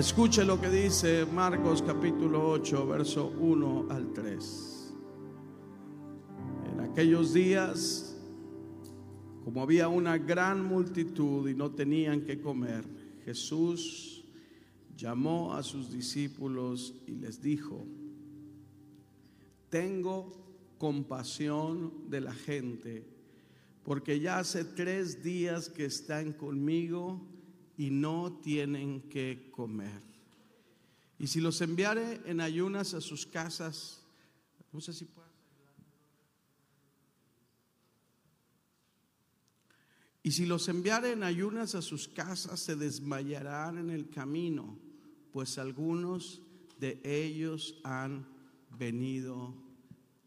Escuche lo que dice Marcos capítulo 8, verso 1 al 3. En aquellos días, como había una gran multitud y no tenían que comer, Jesús llamó a sus discípulos y les dijo, tengo compasión de la gente, porque ya hace tres días que están conmigo y no tienen que comer. Y si los enviare en ayunas a sus casas, no sé si puedo. Y si los enviare en ayunas a sus casas, se desmayarán en el camino, pues algunos de ellos han venido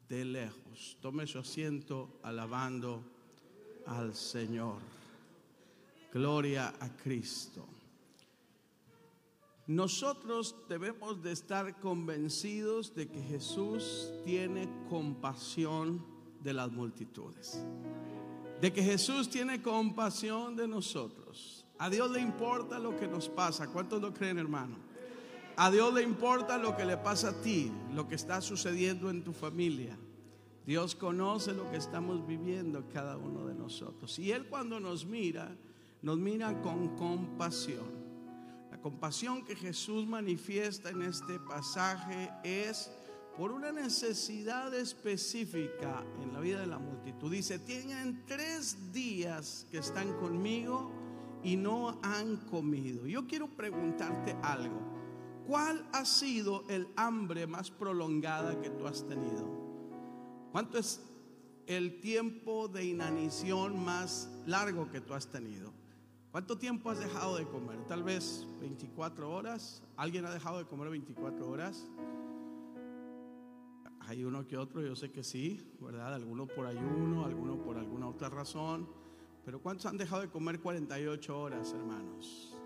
de lejos. Tome su asiento alabando al Señor. Gloria a Cristo. Nosotros debemos de estar convencidos de que Jesús tiene compasión de las multitudes. De que Jesús tiene compasión de nosotros. A Dios le importa lo que nos pasa. ¿Cuántos lo creen, hermano? A Dios le importa lo que le pasa a ti, lo que está sucediendo en tu familia. Dios conoce lo que estamos viviendo cada uno de nosotros. Y Él cuando nos mira, nos mira con compasión. La compasión que Jesús manifiesta en este pasaje es por una necesidad específica en la vida de la multitud. Dice, tienen tres días que están conmigo y no han comido. Yo quiero preguntarte algo. ¿Cuál ha sido el hambre más prolongada que tú has tenido? ¿Cuánto es el tiempo de inanición más largo que tú has tenido? ¿Cuánto tiempo has dejado de comer? Tal vez 24 horas. ¿Alguien ha dejado de comer 24 horas? Hay uno que otro, yo sé que sí, ¿verdad? Algunos por ayuno, algunos por alguna otra razón. Pero ¿cuántos han dejado de comer 48 horas, hermanos?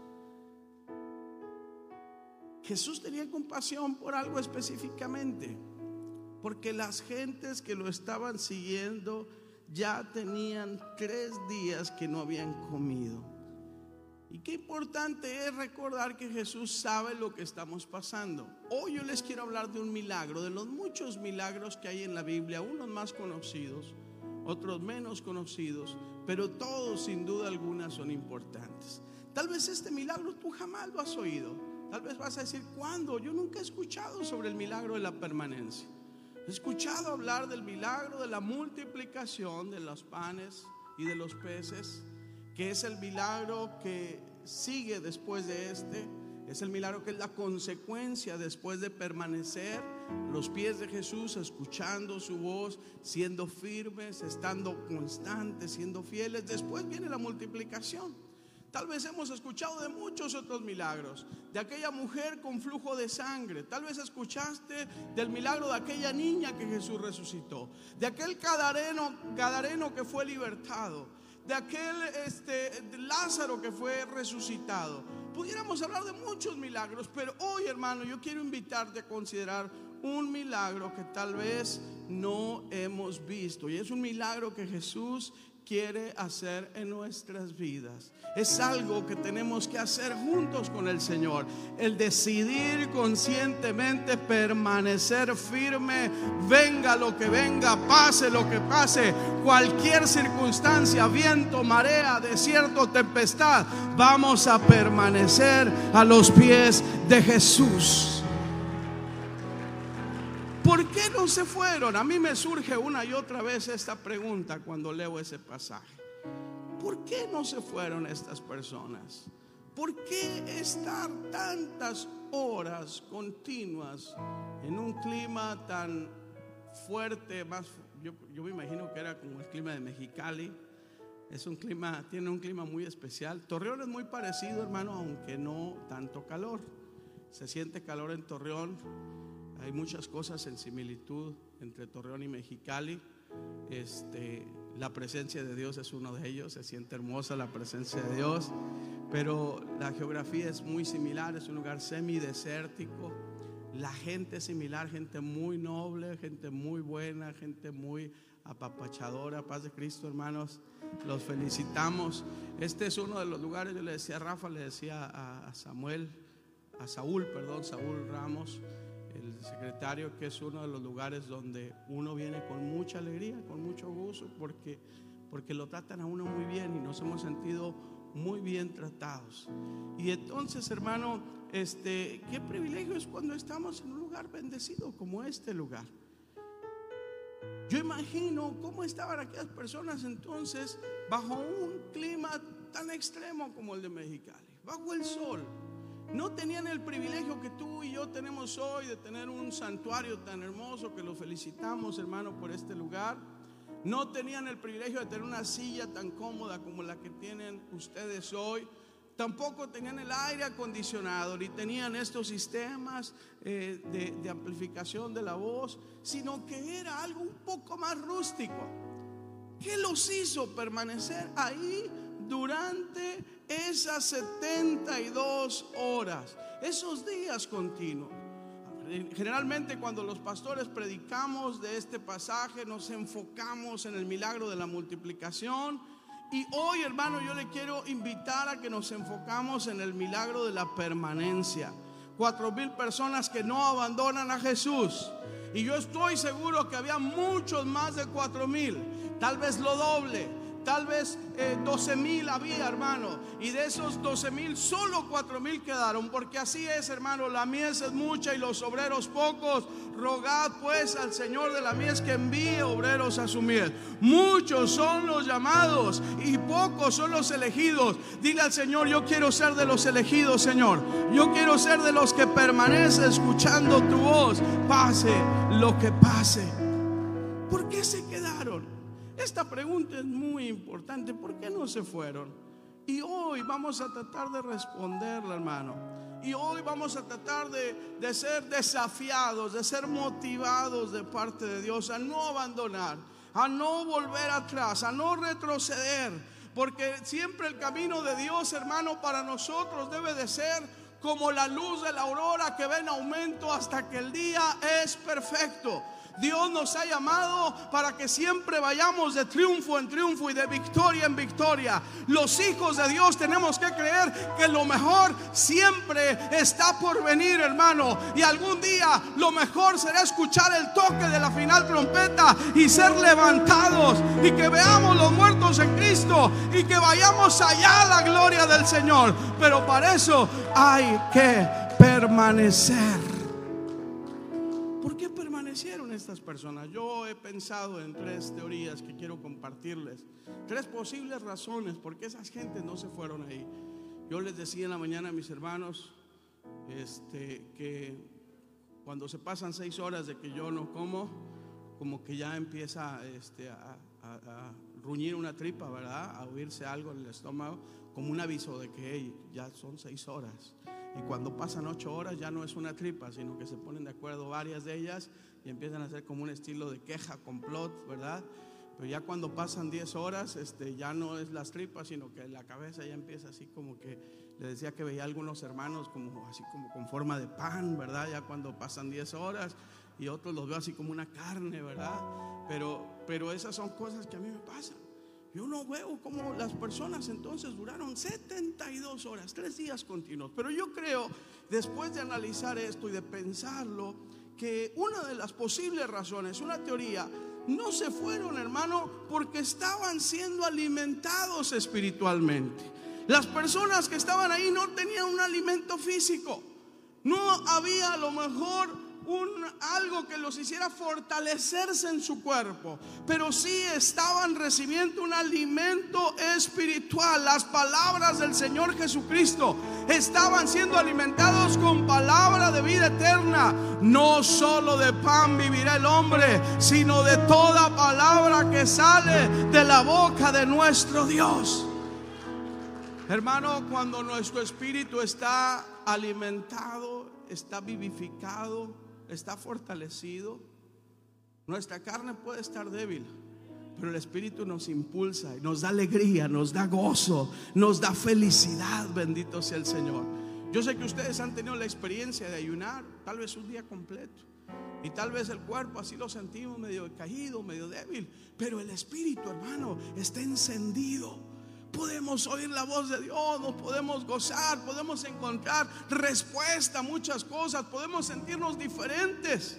Jesús tenía compasión por algo específicamente, porque las gentes que lo estaban siguiendo ya tenían tres días que no habían comido. Y qué importante es recordar que Jesús sabe lo que estamos pasando. Hoy yo les quiero hablar de un milagro, de los muchos milagros que hay en la Biblia, unos más conocidos, otros menos conocidos, pero todos sin duda alguna son importantes. Tal vez este milagro tú jamás lo has oído. Tal vez vas a decir, ¿cuándo? Yo nunca he escuchado sobre el milagro de la permanencia. He escuchado hablar del milagro de la multiplicación de los panes y de los peces que es el milagro que sigue después de este. Es el milagro que es la consecuencia después de permanecer los pies de Jesús, escuchando su voz, siendo firmes, estando constantes, siendo fieles. Después viene la multiplicación. Tal vez hemos escuchado de muchos otros milagros, de aquella mujer con flujo de sangre. Tal vez escuchaste del milagro de aquella niña que Jesús resucitó, de aquel cadareno, cadareno que fue libertado de aquel este, Lázaro que fue resucitado. Pudiéramos hablar de muchos milagros, pero hoy hermano yo quiero invitarte a considerar un milagro que tal vez no hemos visto. Y es un milagro que Jesús quiere hacer en nuestras vidas. Es algo que tenemos que hacer juntos con el Señor. El decidir conscientemente permanecer firme, venga lo que venga, pase lo que pase, cualquier circunstancia, viento, marea, desierto, tempestad, vamos a permanecer a los pies de Jesús. ¿Por qué no se fueron? A mí me surge una y otra vez esta pregunta cuando leo ese pasaje. ¿Por qué no se fueron estas personas? ¿Por qué estar tantas horas continuas en un clima tan fuerte? Más, yo, yo me imagino que era como el clima de Mexicali. Es un clima, tiene un clima muy especial. Torreón es muy parecido, hermano, aunque no tanto calor. Se siente calor en Torreón hay muchas cosas en similitud entre Torreón y Mexicali. Este, la presencia de Dios es uno de ellos, se siente hermosa la presencia de Dios, pero la geografía es muy similar, es un lugar semidesértico. La gente es similar, gente muy noble, gente muy buena, gente muy apapachadora. Paz de Cristo, hermanos, los felicitamos. Este es uno de los lugares, yo le decía a Rafa, le decía a Samuel, a Saúl, perdón, Saúl Ramos, el secretario, que es uno de los lugares donde uno viene con mucha alegría, con mucho gusto, porque, porque lo tratan a uno muy bien y nos hemos sentido muy bien tratados. Y entonces, hermano, este, qué privilegio es cuando estamos en un lugar bendecido como este lugar. Yo imagino cómo estaban aquellas personas entonces bajo un clima tan extremo como el de Mexicali, bajo el sol. No tenían el privilegio que tú y yo tenemos hoy de tener un santuario tan hermoso que lo felicitamos, hermano, por este lugar. No tenían el privilegio de tener una silla tan cómoda como la que tienen ustedes hoy. Tampoco tenían el aire acondicionado, ni tenían estos sistemas eh, de, de amplificación de la voz, sino que era algo un poco más rústico. ¿Qué los hizo permanecer ahí durante esas 72 horas, esos días continuos? Generalmente cuando los pastores predicamos de este pasaje nos enfocamos en el milagro de la multiplicación y hoy, hermano, yo le quiero invitar a que nos enfocamos en el milagro de la permanencia. Cuatro mil personas que no abandonan a Jesús. Y yo estoy seguro que había muchos más de cuatro mil, tal vez lo doble Tal vez 12 eh, mil había, hermano. Y de esos 12 mil, solo 4 mil quedaron. Porque así es, hermano. La mies es mucha y los obreros pocos. Rogad pues al Señor de la mies que envíe obreros a su mies. Muchos son los llamados y pocos son los elegidos. Dile al Señor, yo quiero ser de los elegidos, Señor. Yo quiero ser de los que permanece escuchando tu voz. Pase lo que pase. ¿Por qué se? Esta pregunta es muy importante. ¿Por qué no se fueron? Y hoy vamos a tratar de responderla, hermano. Y hoy vamos a tratar de, de, ser desafiados, de ser motivados de parte de Dios a no abandonar, a no volver atrás, a no retroceder. Porque siempre el camino de Dios, hermano, para nosotros debe de ser como la luz de la aurora que ve en aumento hasta que el día es perfecto. Dios nos ha llamado para que siempre vayamos de triunfo en triunfo y de victoria en victoria. Los hijos de Dios tenemos que creer que lo mejor siempre está por venir, hermano. Y algún día lo mejor será escuchar el toque de la final trompeta y ser levantados y que veamos los muertos en Cristo y que vayamos allá a la gloria del Señor. Pero para eso hay que permanecer estas personas? Yo he pensado en tres teorías que quiero compartirles. Tres posibles razones por qué esas gentes no se fueron ahí. Yo les decía en la mañana a mis hermanos este, que cuando se pasan seis horas de que yo no como, como que ya empieza este, a, a, ruñir una tripa, ¿verdad? A oírse algo en el estómago, como un aviso de que ya son seis horas. Y cuando pasan ocho horas ya no es una tripa, sino que se ponen de acuerdo varias de ellas y empiezan a hacer como un estilo de queja, complot, ¿verdad? Pero ya cuando pasan 10 horas, este, ya no es las tripas, sino que la cabeza ya empieza así como que, le decía que veía a algunos hermanos como así como con forma de pan, ¿verdad? Ya cuando pasan 10 horas y otros los veo así como una carne, ¿verdad? Pero, pero esas son cosas que a mí me pasan. Yo no veo cómo las personas entonces duraron 72 horas, tres días continuos. Pero yo creo, después de analizar esto y de pensarlo, que una de las posibles razones, una teoría, no se fueron, hermano, porque estaban siendo alimentados espiritualmente. Las personas que estaban ahí no tenían un alimento físico. No había a lo mejor un, algo que los hiciera fortalecerse en su cuerpo, pero sí estaban recibiendo un alimento espiritual. Las palabras del Señor Jesucristo estaban siendo alimentados con palabra de vida eterna. No solo de pan vivirá el hombre, sino de toda palabra que sale de la boca de nuestro Dios. Hermano, cuando nuestro espíritu está alimentado, está vivificado, está fortalecido. Nuestra carne puede estar débil, pero el Espíritu nos impulsa y nos da alegría, nos da gozo, nos da felicidad. Bendito sea el Señor. Yo sé que ustedes han tenido la experiencia de ayunar, tal vez un día completo. Y tal vez el cuerpo así lo sentimos medio caído, medio débil. Pero el espíritu, hermano, está encendido. Podemos oír la voz de Dios, nos podemos gozar, podemos encontrar respuesta a muchas cosas, podemos sentirnos diferentes.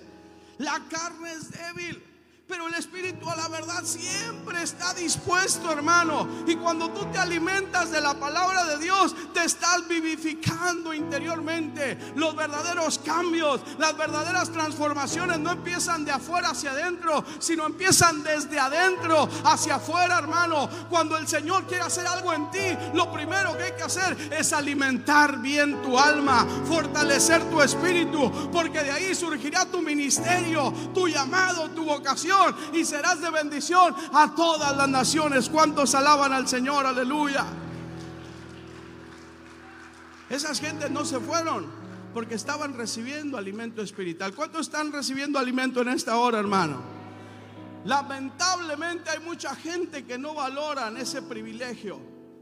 La carne es débil, pero el Espíritu a la verdad siempre está dispuesto, hermano. Y cuando tú te alimentas de la palabra de Dios, te estás vivificando interiormente. Los verdaderos cambios, las verdaderas transformaciones no empiezan de afuera hacia adentro, sino empiezan desde adentro hacia afuera, hermano. Cuando el Señor quiere hacer algo en ti, lo primero que hay que hacer es alimentar bien tu alma, fortalecer tu espíritu, porque de ahí surgirá tu ministerio, tu llamado, tu vocación y serás de bendición a todas las naciones. ¿Cuántos alaban al Señor? Aleluya. Esas gentes no se fueron porque estaban recibiendo alimento espiritual. ¿Cuántos están recibiendo alimento en esta hora, hermano? Lamentablemente hay mucha gente que no valoran ese privilegio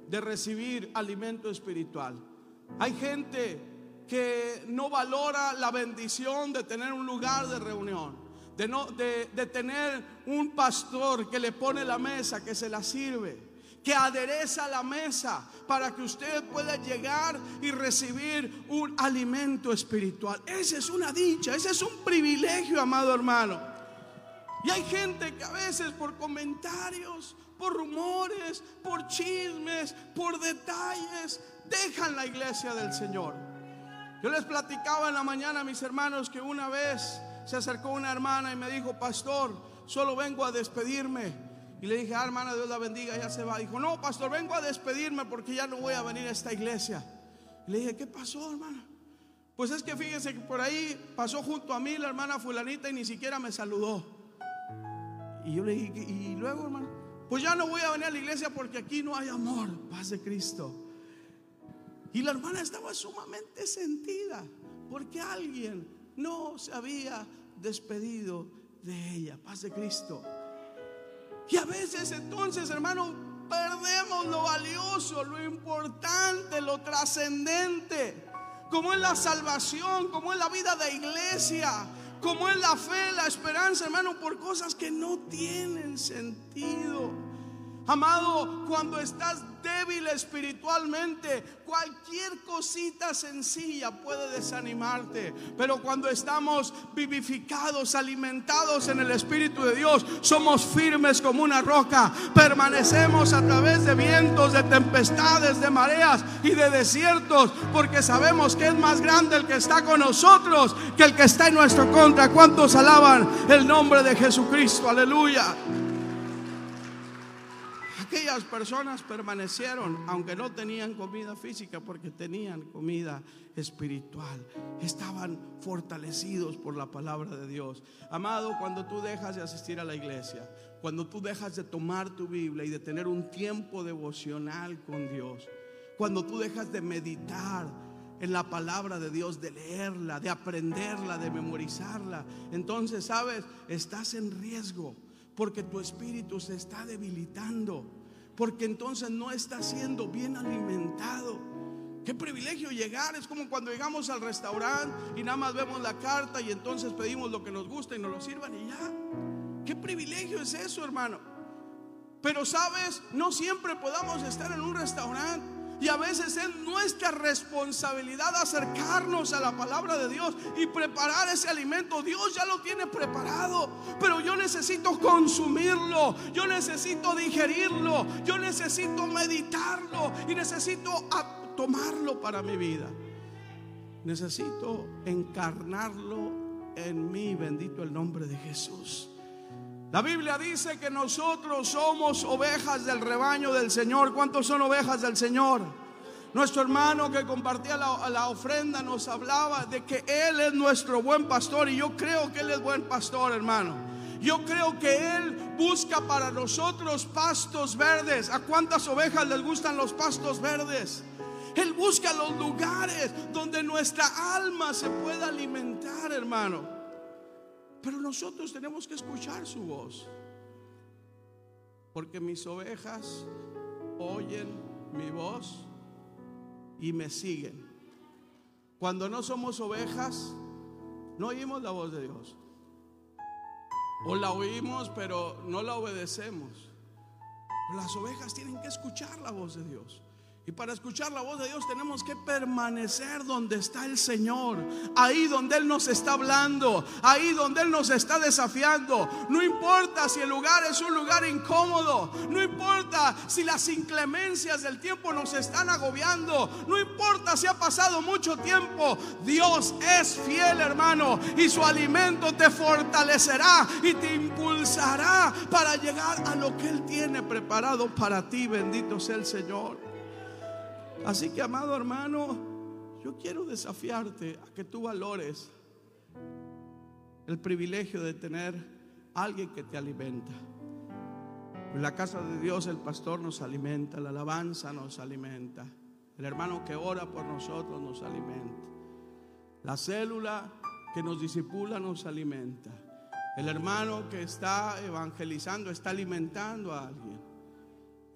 de recibir alimento espiritual. Hay gente que no valora la bendición de tener un lugar de reunión de, tener un pastor que le pone la mesa, que se la sirve que adereza la mesa para que usted pueda llegar y recibir un alimento espiritual. Esa es una dicha, ese es un privilegio, amado hermano. Y hay gente que a veces por comentarios, por rumores, por chismes, por detalles, dejan la iglesia del Señor. Yo les platicaba en la mañana mis hermanos que una vez se acercó una hermana y me dijo, pastor, solo vengo a despedirme. Y le dije, ah, hermana, Dios la bendiga, ya se va. Dijo, no, pastor, vengo a despedirme porque ya no voy a venir a esta iglesia. Y le dije, ¿qué pasó, hermana? Pues es que fíjese que por ahí pasó junto a mí la hermana fulanita y ni siquiera me saludó. Y yo le dije, ¿y luego, hermano? Pues ya no voy a venir a la iglesia porque aquí no hay amor, paz de Cristo. Y la hermana estaba sumamente sentida porque alguien no se había despedido de ella. Paz de Cristo. Y a veces entonces, hermano, perdemos lo valioso, lo importante, lo trascendente, como es la salvación, como es la vida de iglesia, como es la fe, la esperanza, hermano, por cosas que no tienen sentido. Amado, cuando estás débil espiritualmente, cualquier cosita sencilla puede desanimarte. Pero cuando estamos vivificados, alimentados en el Espíritu de Dios, somos firmes como una roca. Permanecemos a través de vientos, de tempestades, de mareas y de desiertos, porque sabemos que es más grande el que está con nosotros que el que está en nuestro contra. ¿Cuántos alaban el nombre de Jesucristo? Aleluya aquellas personas permanecieron, aunque no tenían comida física, porque tenían comida espiritual. Estaban fortalecidos por la palabra de Dios. Amado, cuando tú dejas de asistir a la iglesia, cuando tú dejas de tomar tu Biblia y de tener un tiempo devocional con Dios, cuando tú dejas de meditar en la palabra de Dios, de leerla, de aprenderla, de memorizarla, entonces, sabes, estás en riesgo porque tu espíritu se está debilitando porque entonces no está siendo bien alimentado. Qué privilegio llegar, es como cuando llegamos al restaurante y nada más vemos la carta y entonces pedimos lo que nos gusta y nos lo sirvan y ya. Qué privilegio es eso, hermano. Pero sabes, no siempre podamos estar en un restaurante y a veces es nuestra responsabilidad acercarnos a la palabra de Dios y preparar ese alimento. Dios ya lo tiene preparado, pero yo necesito consumirlo, yo necesito digerirlo, yo necesito meditarlo y necesito tomarlo para mi vida. Necesito encarnarlo en mí, bendito el nombre de Jesús. La Biblia dice que nosotros somos ovejas del rebaño del Señor. ¿Cuántos son ovejas del Señor? Nuestro hermano que compartía la, ofrenda nos hablaba de que Él es nuestro buen pastor y yo creo que Él es buen pastor, hermano. Yo creo que Él busca para nosotros pastos verdes. ¿A cuántas ovejas les gustan los pastos verdes? Él busca los lugares donde nuestra alma se pueda alimentar, hermano. Pero nosotros tenemos que escuchar su voz. Porque mis ovejas oyen mi voz y me siguen. Cuando no somos ovejas, no oímos la voz de Dios. O la oímos, pero no la obedecemos. Las ovejas tienen que escuchar la voz de Dios. Y para escuchar la voz de Dios tenemos que permanecer donde está el Señor, ahí donde Él nos está hablando, ahí donde Él nos está desafiando. No importa si el lugar es un lugar incómodo, no importa si las inclemencias del tiempo nos están agobiando, no importa si ha pasado mucho tiempo, Dios es fiel hermano y su alimento te fortalecerá y te impulsará para llegar a lo que Él tiene preparado para ti. Bendito sea el Señor. Así que, amado hermano, yo quiero desafiarte a que tú valores el privilegio de tener alguien que te alimenta. En la casa de Dios el pastor nos alimenta, la alabanza nos alimenta, el hermano que ora por nosotros nos alimenta, la célula que nos disipula nos alimenta, el hermano que está evangelizando está alimentando a alguien.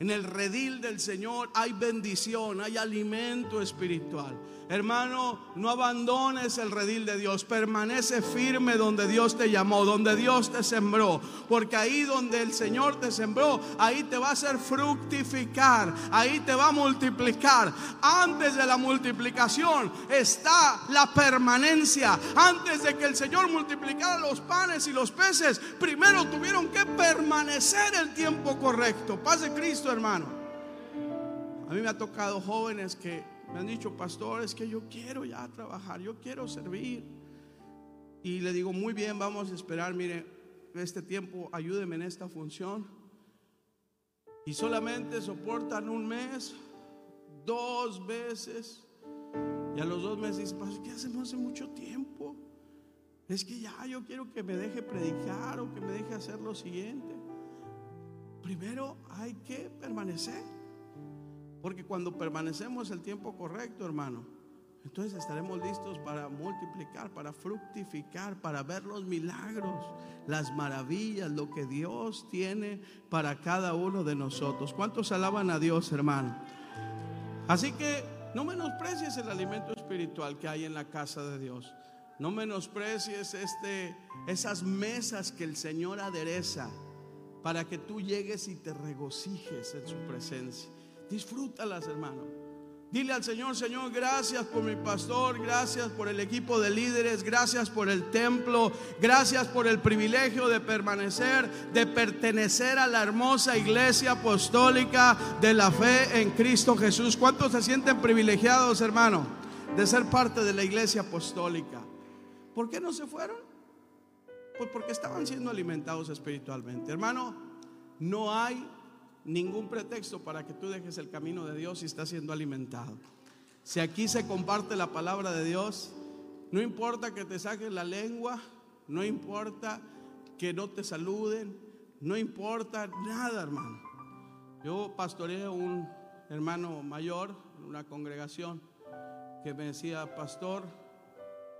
En el redil del Señor hay bendición, hay alimento espiritual. Hermano, no abandones el redil de Dios. Permanece firme donde Dios te llamó, donde Dios te sembró. Porque ahí donde el Señor te sembró, ahí te va a hacer fructificar. Ahí te va a multiplicar. Antes de la multiplicación está la permanencia. Antes de que el Señor multiplicara los panes y los peces, primero tuvieron que permanecer el tiempo correcto. Paz de Cristo, hermano. A mí me ha tocado jóvenes que me han dicho, pastores, que yo quiero ya trabajar, yo quiero servir. Y le digo, muy bien, vamos a esperar, mire, este tiempo, ayúdeme en esta función. Y solamente soportan un mes, dos veces. Y a los dos meses, ¿qué hacemos hace mucho tiempo? Es que ya yo quiero que me deje predicar o que me deje hacer lo siguiente. Primero hay que permanecer. Porque cuando permanecemos el tiempo correcto, hermano, entonces estaremos listos para multiplicar, para fructificar, para ver los milagros, las maravillas, lo que Dios tiene para cada uno de nosotros. ¿Cuántos alaban a Dios, hermano? Así que no menosprecies el alimento espiritual que hay en la casa de Dios. No menosprecies este, esas mesas que el Señor adereza para que tú llegues y te regocijes en su presencia. Disfrútalas, hermano. Dile al Señor, Señor, gracias por mi pastor, gracias por el equipo de líderes, gracias por el templo, gracias por el privilegio de permanecer, de pertenecer a la hermosa iglesia apostólica de la fe en Cristo Jesús. ¿Cuántos se sienten privilegiados, hermano, de ser parte de la iglesia apostólica? ¿Por qué no se fueron? Pues porque estaban siendo alimentados espiritualmente. Hermano, no hay ningún pretexto para que tú dejes el camino de Dios y estás siendo alimentado. Si aquí se comparte la palabra de Dios, no importa que te saquen la lengua, no importa que no te saluden, no importa nada, hermano. Yo pastoreé a un hermano mayor en una congregación que me decía, pastor,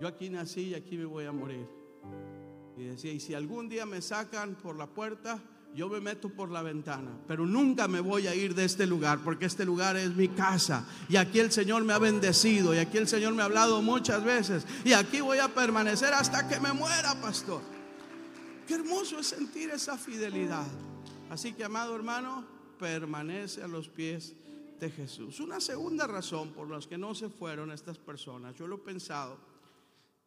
yo aquí nací y aquí me voy a morir. Y decía, y si algún día me sacan por la puerta, yo me meto por la ventana, pero nunca me voy a ir de este lugar, porque este lugar es mi casa. Y aquí el Señor me ha bendecido, y aquí el Señor me ha hablado muchas veces, y aquí voy a permanecer hasta que me muera, pastor. Qué hermoso es sentir esa fidelidad. Así que, amado hermano, permanece a los pies de Jesús. Una segunda razón por la que no se fueron estas personas, yo lo he pensado,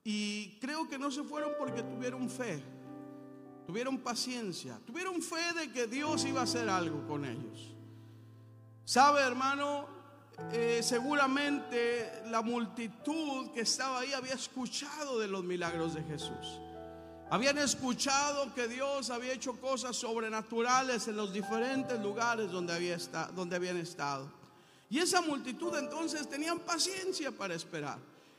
y creo que no se fueron porque tuvieron fe tuvieron paciencia, tuvieron fe de que Dios iba a hacer algo con ellos. ¿Sabe, hermano? Eh, seguramente la multitud que estaba ahí había escuchado de los milagros de Jesús. Habían escuchado que Dios había hecho cosas sobrenaturales en los diferentes lugares donde, había donde habían estado. Y esa multitud entonces tenían paciencia para esperar.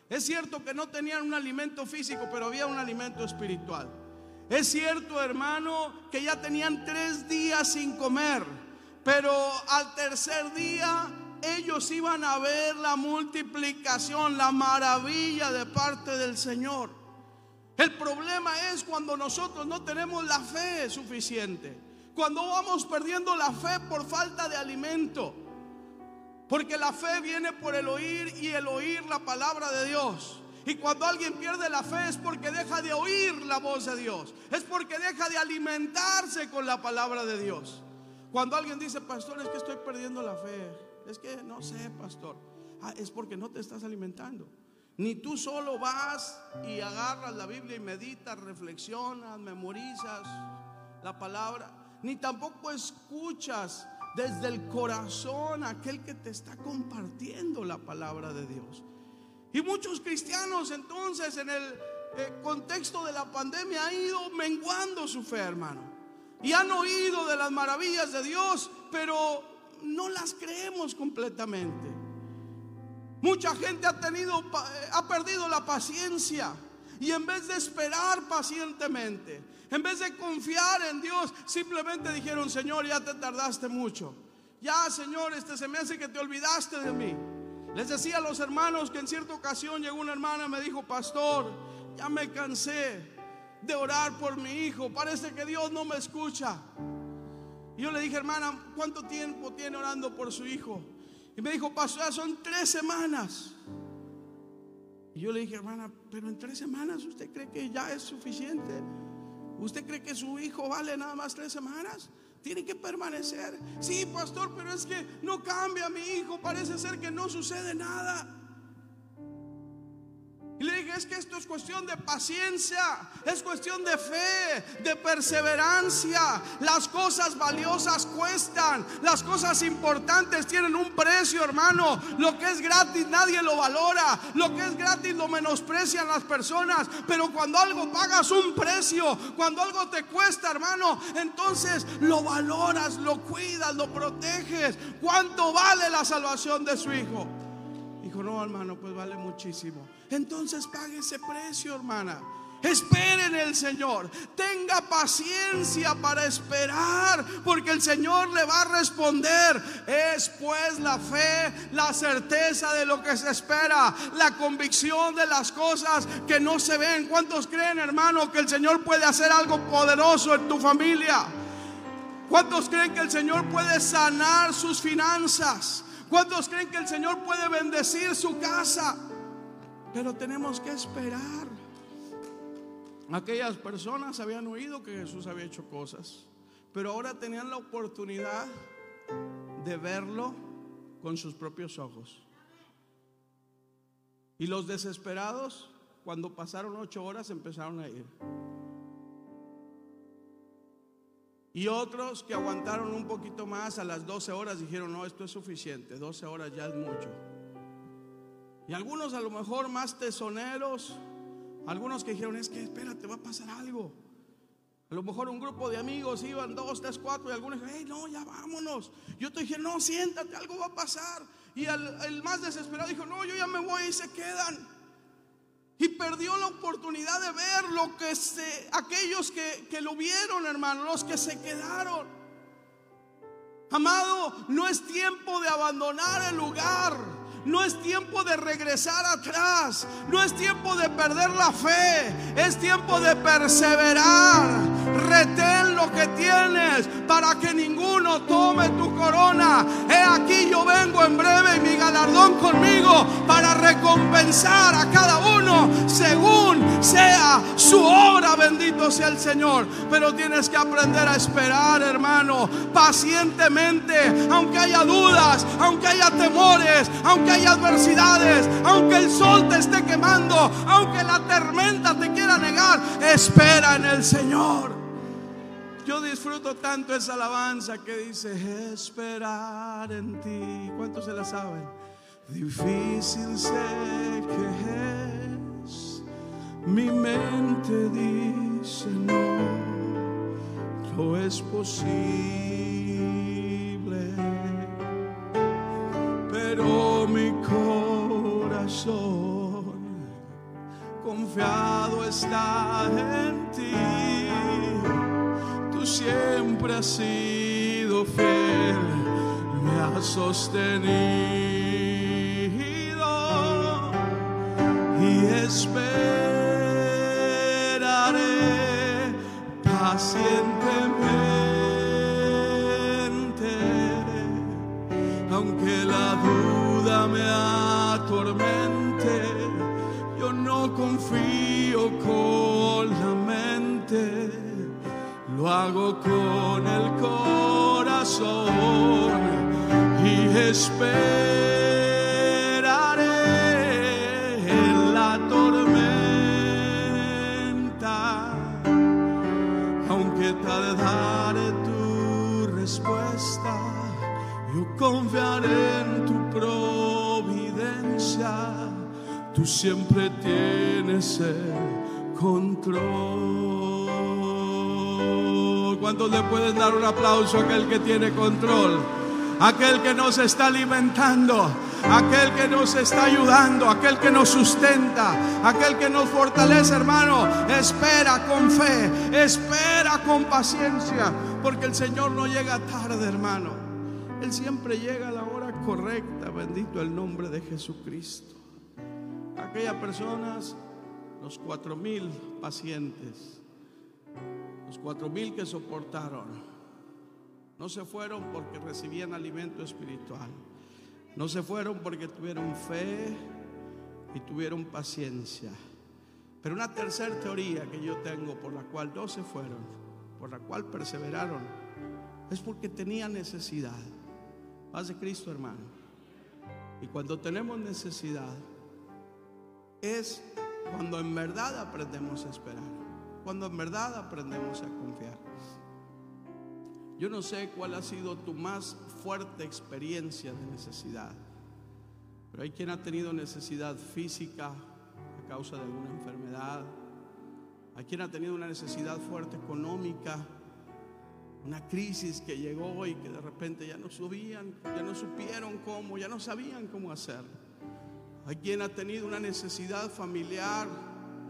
Es cierto que no tenían un alimento físico, pero había un alimento espiritual. Es cierto, hermano, que ya tenían tres días sin comer, pero al tercer día ellos iban a ver la multiplicación, la maravilla de parte del Señor. El problema es cuando nosotros no tenemos la fe suficiente, cuando vamos perdiendo la fe por falta de alimento, porque la fe viene por el oír y el oír la palabra de Dios. Y cuando alguien pierde la fe es porque deja de oír la voz de Dios. Es porque deja de alimentarse con la palabra de Dios. Cuando alguien dice, pastor, es que estoy perdiendo la fe, es que no sé, pastor, ah, es porque no te estás alimentando. Ni tú solo vas y agarras la Biblia y meditas, reflexionas, memorizas la palabra, ni tampoco escuchas desde el corazón aquel que te está compartiendo la palabra de Dios. Y muchos cristianos entonces en el eh, contexto de la pandemia han ido menguando su fe, hermano. Y han oído de las maravillas de Dios, pero no las creemos completamente. Mucha gente ha tenido eh, ha perdido la paciencia y en vez de esperar pacientemente, en vez de confiar en Dios, simplemente dijeron, "Señor, ya te tardaste mucho. Ya, Señor, este se me hace que te olvidaste de mí." Les decía a los hermanos que en cierta ocasión llegó una hermana y me dijo, "Pastor, ya me cansé de orar por mi hijo. Parece que Dios no me escucha." Y yo le dije, "Hermana, ¿cuánto tiempo tiene orando por su hijo?" Y me dijo, pastor, son tres semanas. Y yo le dije, hermana, pero en tres semanas usted cree que ya es suficiente. ¿Usted cree que su hijo vale nada más tres semanas? Tiene que permanecer. Sí, pastor, pero es que no cambia mi hijo. Parece ser que no sucede nada. Y le dije, es que esto es cuestión de paciencia, es cuestión de fe, de perseverancia. Las cosas valiosas cuestan, las cosas importantes tienen un precio, hermano. Lo que es gratis nadie lo valora, lo que es gratis lo menosprecian las personas. Pero cuando algo pagas un precio, cuando algo te cuesta, hermano, entonces lo valoras, lo cuidas, lo proteges. ¿Cuánto vale la salvación de su hijo? No, hermano, pues vale muchísimo. Entonces pague ese precio, hermana. Espere en el Señor. Tenga paciencia para esperar, porque el Señor le va a responder. Es pues la fe, la certeza de lo que se espera, la convicción de las cosas que no se ven. ¿Cuántos creen, hermano, que el Señor puede hacer algo poderoso en tu familia? ¿Cuántos creen que el Señor puede sanar sus finanzas? ¿Cuántos creen que el Señor puede bendecir su casa? Pero tenemos que esperar. Aquellas personas habían oído que Jesús había hecho cosas, pero ahora tenían la oportunidad de verlo con sus propios ojos. Y los desesperados, cuando pasaron ocho horas, empezaron a ir. Y otros que aguantaron un poquito más a las 12 horas dijeron, no, esto es suficiente, 12 horas ya es mucho. Y algunos a lo mejor más tesoneros, algunos que dijeron, es que espérate, va a pasar algo. A lo mejor un grupo de amigos iban dos, tres, cuatro y algunos dijeron, hey, no, ya vámonos. Yo te dije, no, siéntate, algo va a pasar. Y el, más desesperado dijo, no, yo ya me voy y se quedan. Y perdió la oportunidad de ver lo que se, aquellos que, que lo vieron, hermano, los que se quedaron. Amado, no es tiempo de abandonar el lugar. No es tiempo de regresar atrás. No es tiempo de perder la fe. Es tiempo de perseverar. Retén lo que tienes para que ninguno tome tu corona. He aquí yo vengo en breve y mi galardón conmigo para recompensar a cada uno según sea su obra. Bendito sea el Señor. Pero tienes que aprender a esperar, hermano, pacientemente, aunque haya dudas, aunque haya temores, aunque hay adversidades, aunque el sol te esté quemando, aunque la tormenta te quiera negar, espera en el Señor. Yo disfruto tanto esa alabanza que dice esperar en ti. ¿Cuántos se la saben? Difícil sé que es. Mi mente dice no, no es posible. pero mi corazón confiado está en ti. Siempre has sido fiel, me has sostenido y esperaré esperaré en la tormenta, aunque tardare tu respuesta, yo confiaré en tu providencia, tú siempre tienes el control. ¿Cuántos le pueden dar un aplauso a aquel que tiene control? Aquel que nos está alimentando, aquel que nos está ayudando, aquel que nos sustenta, aquel que nos fortalece, hermano. Espera con fe, espera con paciencia, porque el Señor no llega tarde, hermano. Él siempre llega a la hora correcta, bendito el nombre de Jesucristo. Aquellas personas, los cuatro mil pacientes, los cuatro mil que soportaron, no se fueron porque recibían alimento espiritual. No se fueron porque tuvieron fe y tuvieron paciencia. Pero una tercera teoría que yo tengo por la cual no se fueron, por la cual perseveraron, es porque tenían necesidad. Paz de Cristo, hermano. Y cuando tenemos necesidad, es cuando en verdad aprendemos a esperar cuando en verdad aprendemos a confiar. Yo no sé cuál ha sido tu más fuerte experiencia de necesidad, pero hay quien ha tenido necesidad física a causa de alguna enfermedad, hay quien ha tenido una necesidad fuerte económica, una crisis que llegó y que de repente ya no subían, ya no supieron cómo, ya no sabían cómo hacer. Hay quien ha tenido una necesidad familiar,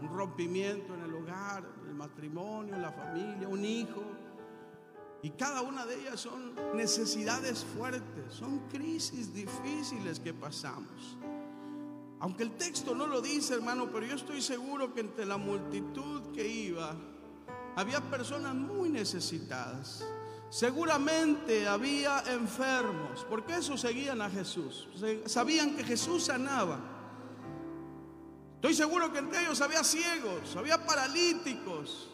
un rompimiento en el hogar, matrimonio, la familia, un hijo. Y cada una de ellas son necesidades fuertes, son crisis difíciles que pasamos. Aunque el texto no lo dice, hermano, pero yo estoy seguro que entre la multitud que iba, había personas muy necesitadas. Seguramente había enfermos, porque eso seguían a Jesús. Sabían que Jesús sanaba. Estoy seguro que entre ellos había ciegos, había paralíticos,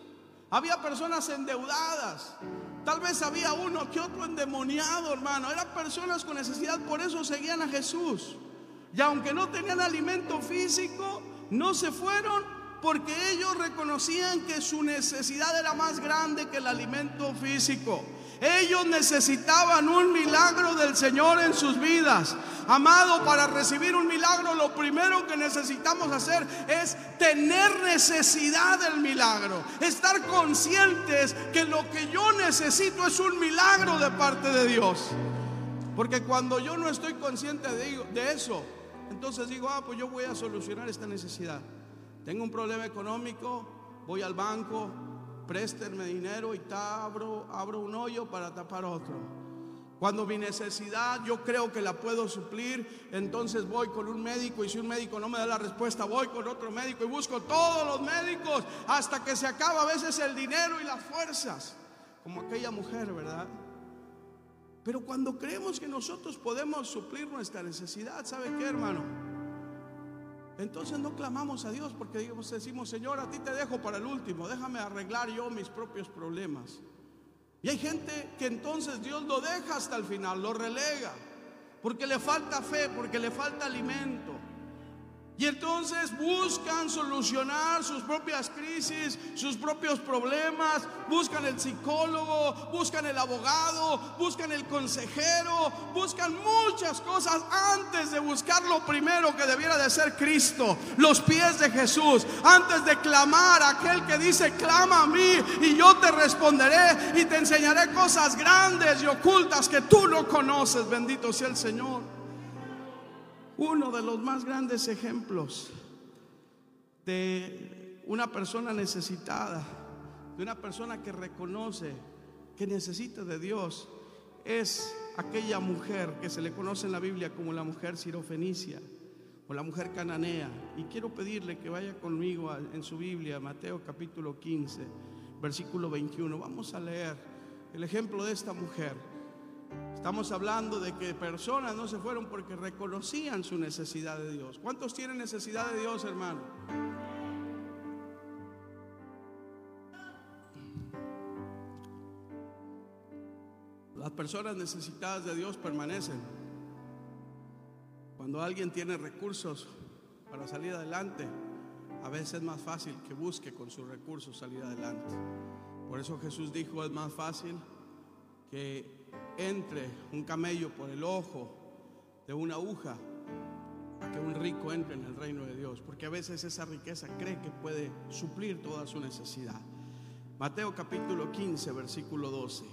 había personas endeudadas. Tal vez había uno que otro endemoniado, hermano. Eran personas con necesidad, por eso seguían a Jesús. Y aunque no tenían alimento físico, no se fueron porque ellos reconocían que su necesidad era más grande que el alimento físico. Ellos necesitaban un milagro del Señor en sus vidas. Amado, para recibir un milagro lo primero que necesitamos hacer es tener necesidad del milagro. Estar conscientes que lo que yo necesito es un milagro de parte de Dios. Porque cuando yo no estoy consciente de, eso, entonces digo, ah, pues yo voy a solucionar esta necesidad. Tengo un problema económico, voy al banco, préstenme dinero y abro, abro un hoyo para tapar otro. Cuando mi necesidad yo creo que la puedo suplir, entonces voy con un médico y si un médico no me da la respuesta, voy con otro médico y busco todos los médicos hasta que se acaba a veces el dinero y las fuerzas, como aquella mujer, ¿verdad? Pero cuando creemos que nosotros podemos suplir nuestra necesidad, ¿sabe qué, hermano? Entonces no clamamos a Dios porque decimos, Señor, a ti te dejo para el último, déjame arreglar yo mis propios problemas. Y hay gente que entonces Dios lo deja hasta el final, lo relega, porque le falta fe, porque le falta alimento. Y entonces buscan solucionar sus propias crisis, sus propios problemas, buscan el psicólogo, buscan el abogado, buscan el consejero, buscan muchas cosas antes de buscar lo primero que debiera de ser Cristo, los pies de Jesús, antes de clamar a aquel que dice, clama a mí y yo te responderé y te enseñaré cosas grandes y ocultas que tú no conoces, bendito sea el Señor. Uno de los más grandes ejemplos de una persona necesitada, de una persona que reconoce que necesita de Dios, es aquella mujer que se le conoce en la Biblia como la mujer sirofenicia o la mujer cananea. Y quiero pedirle que vaya conmigo en su Biblia, Mateo capítulo 15, versículo 21. Vamos a leer el ejemplo de esta mujer. Estamos hablando de que personas no se fueron porque reconocían su necesidad de Dios. ¿Cuántos tienen necesidad de Dios, hermano? Las personas necesitadas de Dios permanecen. Cuando alguien tiene recursos para salir adelante, a veces es más fácil que busque con sus recursos salir adelante. Por eso Jesús dijo, es más fácil que entre un camello por el ojo de una aguja a que un rico entre en el reino de Dios, porque a veces esa riqueza cree que puede suplir toda su necesidad. Mateo capítulo 15, versículo 12.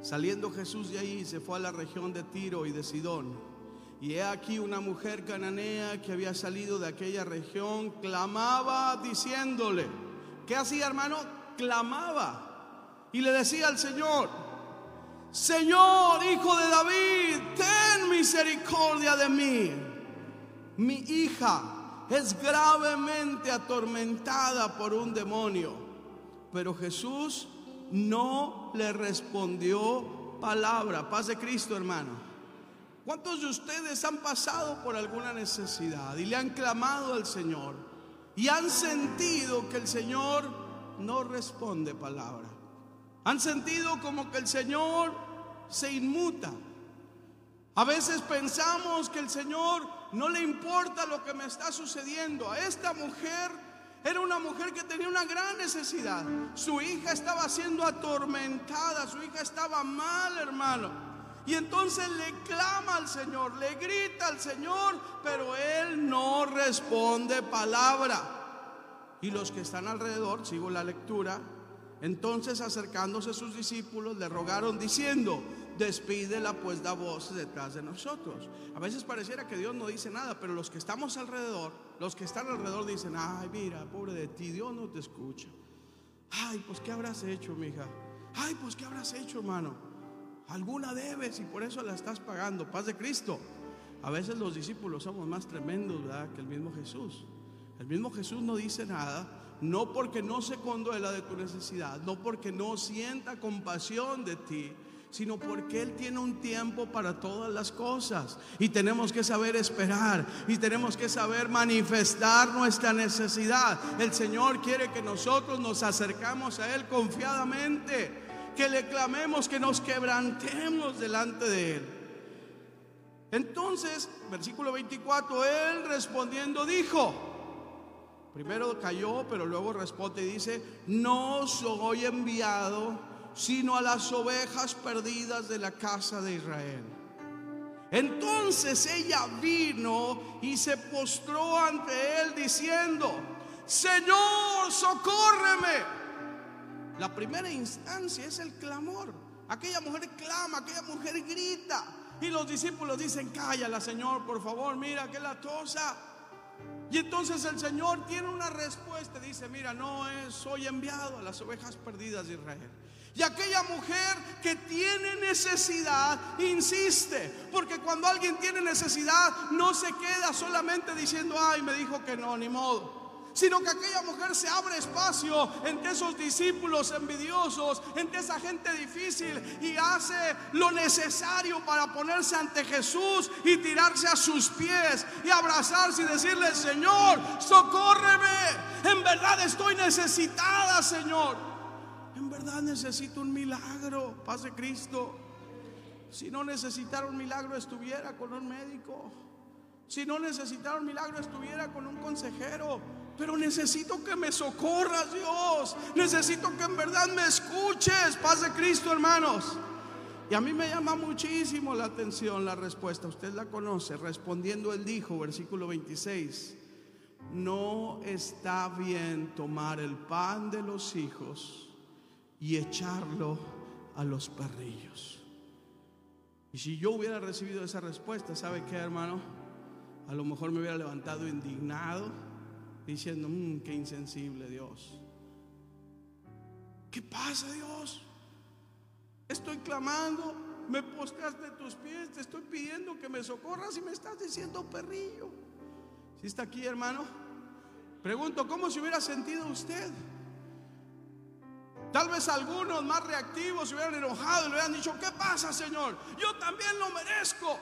Saliendo Jesús de ahí, se fue a la región de Tiro y de Sidón. Y he aquí una mujer cananea que había salido de aquella región, clamaba diciéndole, ¿qué hacía hermano? Clamaba y le decía al Señor, Señor, hijo de David, ten misericordia de mí. Mi hija es gravemente atormentada por un demonio. Pero Jesús no le respondió palabra. Paz de Cristo, hermano. ¿Cuántos de ustedes han pasado por alguna necesidad y le han clamado al Señor y han sentido que el Señor no responde palabra? Han sentido como que el Señor se inmuta. A veces pensamos que el Señor no le importa lo que me está sucediendo. A esta mujer era una mujer que tenía una gran necesidad. Su hija estaba siendo atormentada, su hija estaba mal, hermano. Y entonces le clama al Señor, le grita al Señor, pero él no responde palabra. Y los que están alrededor, sigo la lectura, entonces acercándose sus discípulos le rogaron diciendo, despídela pues da voz detrás de nosotros. A veces pareciera que Dios no dice nada, pero los que estamos alrededor, los que están alrededor dicen, ay mira, pobre de ti, Dios no te escucha. Ay, pues ¿qué habrás hecho, mija? Ay, pues ¿qué habrás hecho, hermano? Alguna debes y por eso la estás pagando. Paz de Cristo. A veces los discípulos somos más tremendos ¿verdad? que el mismo Jesús. El mismo Jesús no dice nada, no porque no se conduela de tu necesidad, no porque no sienta compasión de ti, sino porque Él tiene un tiempo para todas las cosas. Y tenemos que saber esperar y tenemos que saber manifestar nuestra necesidad. El Señor quiere que nosotros nos acercamos a Él confiadamente que le clamemos, que nos quebrantemos delante de Él. Entonces, versículo 24, Él respondiendo dijo, primero cayó, pero luego responde y dice, no soy enviado sino a las ovejas perdidas de la casa de Israel. Entonces ella vino y se postró ante él diciendo, Señor, socórreme. La primera instancia es el clamor. Aquella mujer clama, aquella mujer grita. Y los discípulos dicen, cállala Señor, por favor, mira que la tosa. Y entonces el Señor tiene una respuesta. Dice, mira, no es, soy enviado a las ovejas perdidas de Israel. Y aquella mujer que tiene necesidad, insiste. Porque cuando alguien tiene necesidad, no se queda solamente diciendo, ay, me dijo que no, ni modo sino que aquella mujer se abre espacio entre esos discípulos envidiosos, entre esa gente difícil y hace lo necesario para ponerse ante Jesús y tirarse a sus pies y abrazarse y decirle, Señor, socórreme, en verdad estoy necesitada, Señor, en verdad necesito un milagro, paz Cristo. Si no necesitara un milagro estuviera con un médico. Si no necesitara un milagro estuviera con un consejero. Pero necesito que me socorras, Dios. Necesito que en verdad me escuches. Paz de Cristo, hermanos. Y a mí me llama muchísimo la atención la respuesta. Usted la conoce. Respondiendo él dijo, versículo 26, no está bien tomar el pan de los hijos y echarlo a los perrillos. Y si yo hubiera recibido esa respuesta, ¿sabe qué, hermano? A lo mejor me hubiera levantado indignado diciendo, mmm, qué insensible Dios. ¿Qué pasa Dios? Estoy clamando, me postraste a tus pies, te estoy pidiendo que me socorras y me estás diciendo perrillo. Si está aquí, hermano? Pregunto, ¿cómo se hubiera sentido usted? Tal vez algunos más reactivos se hubieran enojado y le hubieran dicho, ¿qué pasa, Señor? Yo también lo merezco.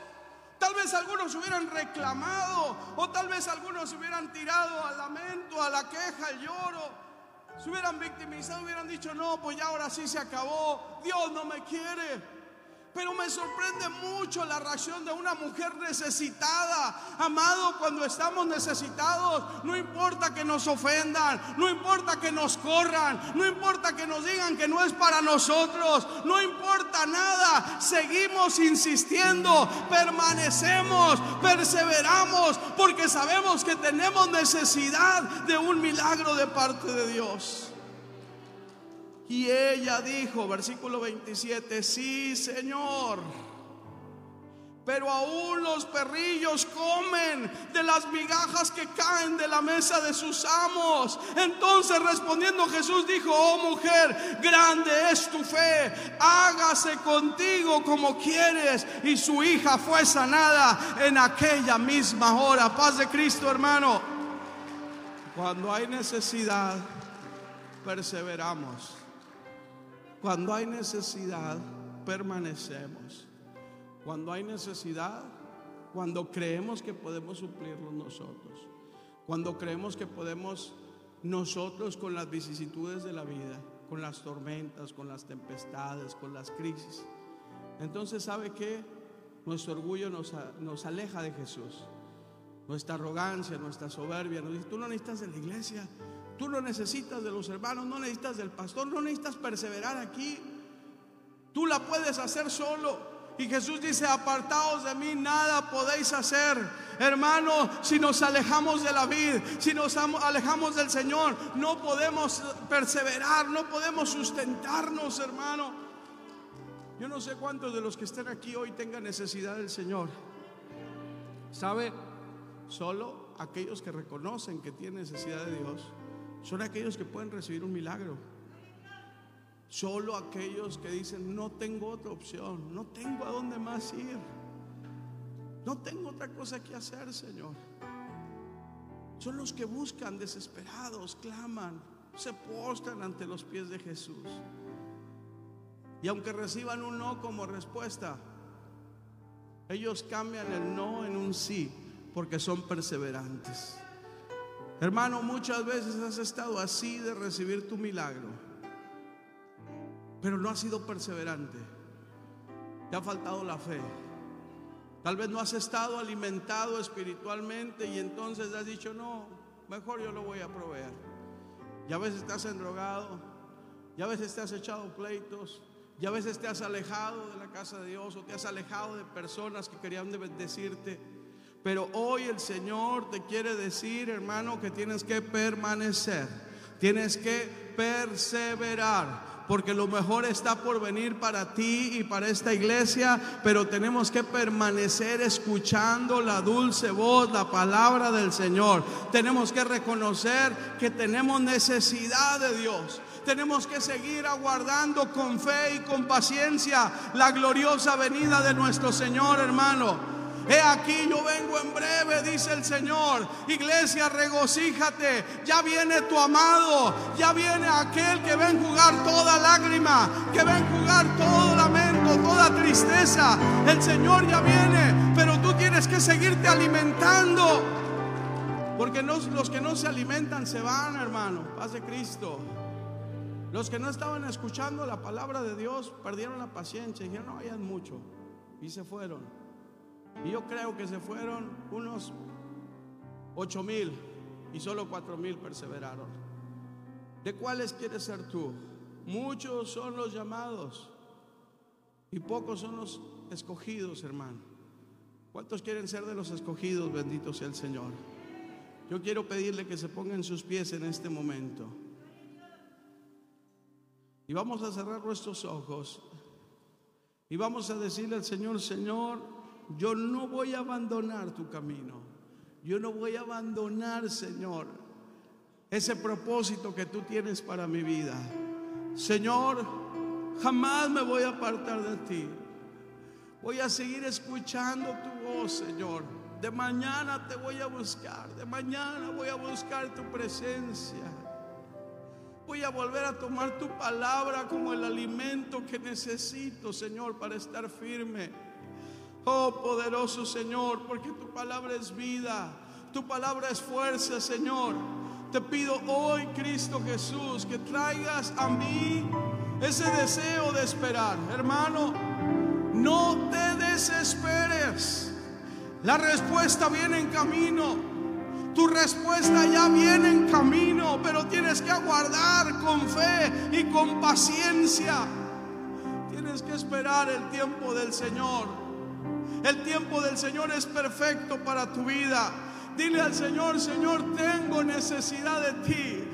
Tal vez algunos hubieran reclamado o tal vez algunos hubieran tirado al lamento, a la queja, al lloro. Se hubieran victimizado, hubieran dicho, no, pues ya ahora sí se acabó. Dios no me quiere. Pero me sorprende mucho la reacción de una mujer necesitada. Amado, cuando estamos necesitados, no importa que nos ofendan, no importa que nos corran, no importa que nos digan que no es para nosotros, no importa nada. Seguimos insistiendo, permanecemos, perseveramos, porque sabemos que tenemos necesidad de un milagro de parte de Dios. Y ella dijo, versículo 27, sí, Señor. Pero aún los perrillos comen de las migajas que caen de la mesa de sus amos. Entonces respondiendo Jesús dijo, oh mujer, grande es tu fe, hágase contigo como quieres. Y su hija fue sanada en aquella misma hora. Paz de Cristo, hermano. Cuando hay necesidad, perseveramos. Cuando hay necesidad, permanecemos. Cuando hay necesidad, cuando creemos que podemos suplirlo nosotros. Cuando creemos que podemos nosotros con las vicisitudes de la vida, con las tormentas, con las tempestades, con las crisis. Entonces, ¿sabe qué? Nuestro orgullo nos, nos aleja de Jesús. Nuestra arrogancia, nuestra soberbia nos dice, tú no necesitas de la iglesia, Tú no necesitas de los hermanos, no necesitas del pastor, no necesitas perseverar aquí. Tú la puedes hacer solo. Y Jesús dice, apartaos de mí, nada podéis hacer. Hermano, si nos alejamos de la vida, si nos alejamos del Señor, no podemos perseverar, no podemos sustentarnos, hermano. Yo no sé cuántos de los que están aquí hoy tengan necesidad del Señor. ¿Sabe? Solo aquellos que reconocen que tienen necesidad de Dios son aquellos que pueden recibir un milagro. Solo aquellos que dicen, no tengo otra opción, no tengo a dónde más ir. No tengo otra cosa que hacer, Señor. Son los que buscan desesperados, claman, se postran ante los pies de Jesús. Y aunque reciban un no como respuesta, ellos cambian el no en un sí porque son perseverantes. Hermano, muchas veces has estado así de recibir tu milagro, pero no has sido perseverante. Te ha faltado la fe. Tal vez no has estado alimentado espiritualmente y entonces has dicho, no, mejor yo lo voy a proveer. Y a veces has endrogado, y a veces te has echado pleitos, y a veces te has alejado de la casa de Dios o te has alejado de personas que querían bendecirte. Pero hoy el Señor te quiere decir, hermano, que tienes que permanecer, tienes que perseverar porque lo mejor está por venir para ti y para esta iglesia, pero tenemos que permanecer escuchando la dulce voz, la palabra del Señor. Tenemos que reconocer que tenemos necesidad de Dios. Tenemos que seguir aguardando con fe y con paciencia la gloriosa venida de nuestro Señor, hermano. He aquí yo vengo en breve, dice el Señor. Iglesia, regocíjate. Ya viene tu amado. Ya viene aquel que va a enjugar toda lágrima, que va a enjugar todo lamento, toda tristeza. El Señor ya viene, pero tú tienes que seguirte alimentando. Porque los que no se alimentan se van, hermano. Paz de Cristo. Los que no estaban escuchando la palabra de Dios perdieron la paciencia dijeron, no vayan mucho. Y se fueron. Y yo creo que se fueron unos ocho mil y solo cuatro mil perseveraron. ¿De cuáles quieres ser tú? Muchos son los llamados y pocos son los escogidos, hermano. ¿Cuántos quieren ser de los escogidos? Bendito sea el Señor. Yo quiero pedirle que se pongan sus pies en este momento. Y vamos a cerrar nuestros ojos. Y vamos a decirle al Señor, Señor, yo no voy a abandonar tu camino. Yo no voy a abandonar, Señor, ese propósito que tú tienes para mi vida. Señor, jamás me voy a apartar de ti. Voy a seguir escuchando tu voz, Señor. De mañana te voy a buscar. De mañana voy a buscar tu presencia. Voy a volver a tomar tu palabra como el alimento que necesito, Señor, para estar firme. Oh poderoso Señor, porque tu palabra es vida, tu palabra es fuerza, Señor. Te pido hoy, Cristo Jesús, que traigas a mí ese deseo de esperar. Hermano, No te desesperes. La respuesta viene en camino. Tu respuesta ya viene en camino, pero tienes que aguardar con fe y con paciencia. Tienes que esperar el tiempo del Señor. El tiempo del Señor es perfecto para tu vida. Dile al Señor, Señor, tengo necesidad de ti.